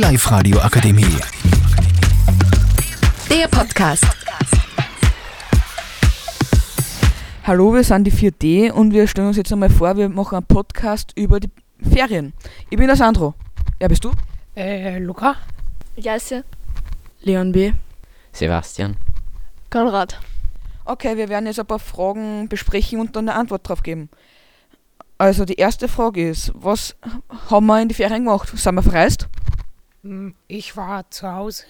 Live-Radio Akademie. Der Podcast. Hallo, wir sind die 4D und wir stellen uns jetzt einmal vor, wir machen einen Podcast über die Ferien. Ich bin der Sandro. Wer bist du? Äh, Luca? Jasse. Leon B. Sebastian. Konrad. Okay, wir werden jetzt ein paar Fragen besprechen und dann eine Antwort drauf geben. Also die erste Frage ist, was haben wir in die Ferien gemacht? Sind wir verreist? Hm, Ich war zu Hause.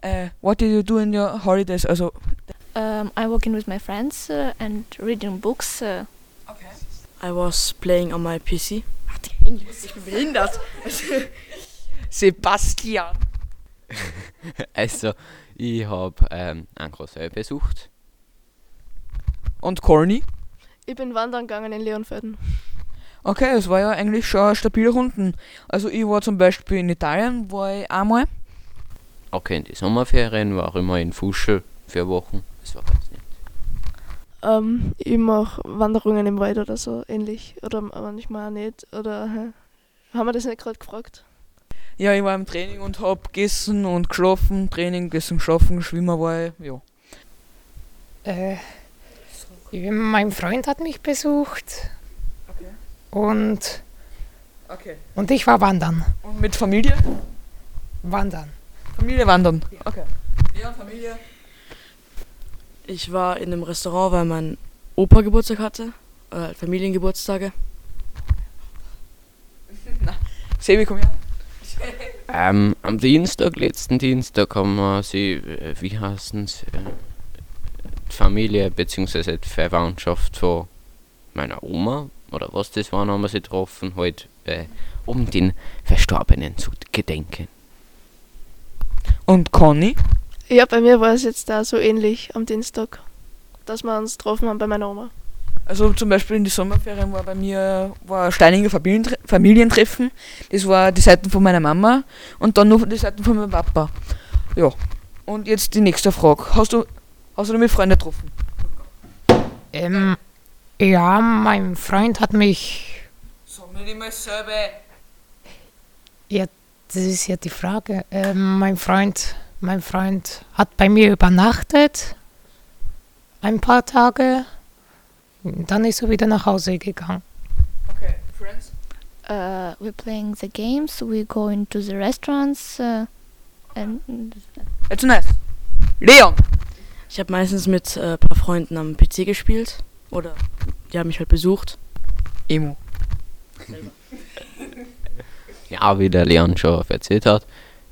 Äh, what did you do in your holidays? Also, Um, I'm working with my friends uh, and reading books. Uh, I was playing on my PC. ich bin behindert. Sebastian. Also, ich habe ähm, einen Cousin besucht. Und Corny? ich bin wandern gegangen in Leonfelden. Okay, es war ja eigentlich schon stabile Runden. Also ich war zum Beispiel in Italien, war ich einmal. Okay, in die Sommerferien war ich immer in Fuschel für Wochen. Das war ganz nett. Um, ich mache Wanderungen im Wald oder so ähnlich. Oder manchmal auch nicht. Oder hä? haben wir das nicht gerade gefragt? Ja, ich war im Training und hab gegessen und geschlafen. Training, gegessen, geschlafen, schwimmen war ich, ja. Äh, mein Freund hat mich besucht. Und, Okay. und ich war wandern. Und mit Familie? Wandern. Familie wandern. Okay. Ja, Familie. Ich war in einem Restaurant, weil mein Opa Geburtstag hatte. Äh, Familiengeburtstage. Sebi, komm her. Ähm, am Dienstag, letzten Dienstag, haben wir sie, äh, wie heißen es, äh, die Familie bzw. die Verwandtschaft von meiner Oma oder was das war, haben wir sie getroffen, halt, äh, um den Verstorbenen zu gedenken. Und Conny? Ja, bei mir war es jetzt da so ähnlich am Dienstag, dass wir uns getroffen haben bei meiner Oma. Also zum Beispiel in die Sommerferien war bei mir war Steininger Familientre Familientreffen. Das war die Seiten von meiner Mama und dann noch die Seiten von meinem Papa. Ja. Und jetzt die nächste Frage. Hast du, hast du mit Freunden getroffen? Ähm, ja, mein Freund hat mich. Sag mir nicht mal selber. Das ist ja die Frage. Ähm, mein Freund, mein Freund hat bei mir übernachtet. Ein paar Tage. Dann ist er wieder nach Hause gegangen. Okay, Friends? Uh, we're playing the games, we go into the restaurants. Uh, and It's nice. Leon! Ich habe meistens mit äh, ein paar Freunden am PC gespielt. Oder die haben mich halt besucht. Emo. Ja, wie der Leon schon erzählt hat,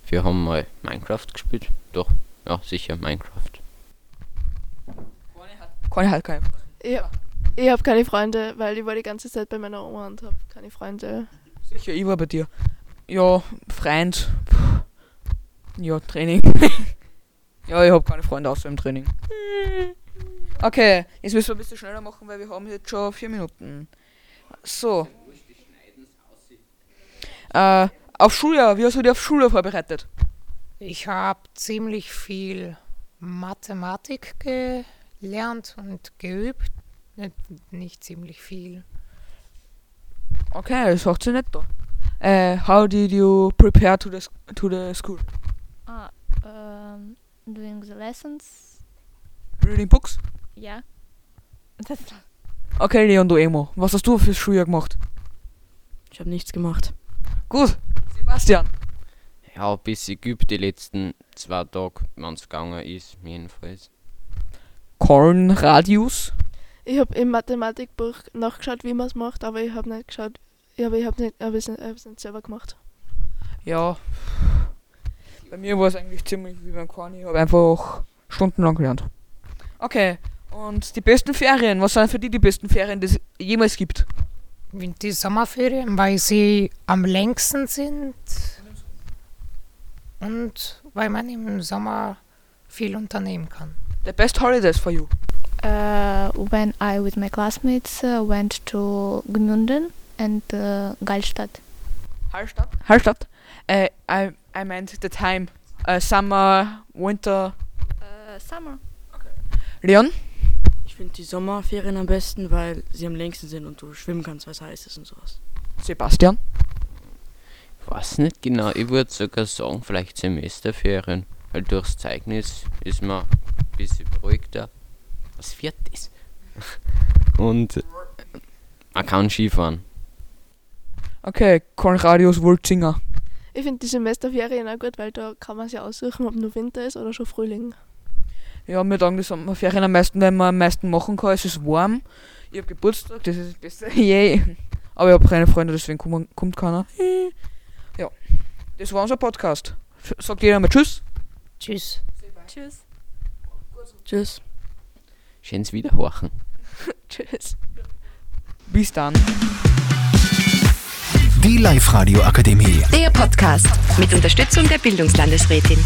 wir haben mal Minecraft gespielt. Doch, ja, sicher Minecraft. Conny hat keinen. ich, ich habe keine Freunde, weil ich war die ganze Zeit bei meiner Oma und habe keine Freunde. Sicher, ich war bei dir. Ja, Freund. Ja, Training. ja, ich habe keine Freunde außer im Training. Okay, jetzt müssen wir ein bisschen schneller machen, weil wir haben jetzt schon vier Minuten. So. Äh, auf Schuljahr, wie hast du dich auf Schuljahr vorbereitet? Ich habe ziemlich viel Mathematik gelernt und geübt. Nicht, nicht ziemlich viel. Okay, das sagt sie nicht da. Äh, how did you prepare to the, to the school? Ah, um, doing the lessons. Reading books? Ja. Das, Okay, Leon, du Emo. Was hast du fürs Schuljahr gemacht? Ich habe nichts gemacht. Gut. Sebastian. Ja, bis ich geübt die letzten zwei Tage, wenn es gegangen ist, jedenfalls. Kornradius. ich habe im Mathematikbuch nachgeschaut, wie man es macht, aber ich habe nicht geschaut. Ja, aber ich habe nicht, hab es nicht, nicht selber gemacht. Ja. Bei mir war es eigentlich ziemlich wie beim Korni. Ich habe einfach stundenlang gelernt. Okay. Und die besten Ferien, was sind für die die besten Ferien, die es jemals gibt? Die Sommerferien, weil sie am längsten sind und weil man im Sommer viel unternehmen kann. The best holidays for you. Uh, when I with my classmates uh, went to Gmunden and uh, Gallstadt. Hallstatt? Hallstatt. Uh, I, I meant the time. Uh, summer, winter. Uh, summer. Leon? Ich finde die Sommerferien am besten, weil sie am längsten sind und du schwimmen kannst, weil es heiß ist und sowas. Sebastian? weiß nicht genau, ich würde sogar sagen, vielleicht Semesterferien. Weil durchs Zeugnis ist man ein bisschen beruhigter. Was wird das? Und äh, man kann Skifahren. Okay, Konradius Wulzinger. Ich finde die Semesterferien auch gut, weil da kann man sich aussuchen, ob nur Winter ist oder schon Frühling. Ja, mir sagen die Sommerferien am meisten, weil man am meisten machen kann. Es ist warm. Ich habe Geburtstag, das ist das Beste. Yay. Aber ich habe keine Freunde, deswegen kommt, kommt keiner. Ja. Das war unser Podcast. Sagt jeder mal Tschüss. Tschüss. Tschüss. Tschüss. Schönes Wiederhorchen. Tschüss. Bis dann. Die Live-Radio Akademie. Der Podcast mit Unterstützung der Bildungslandesrätin.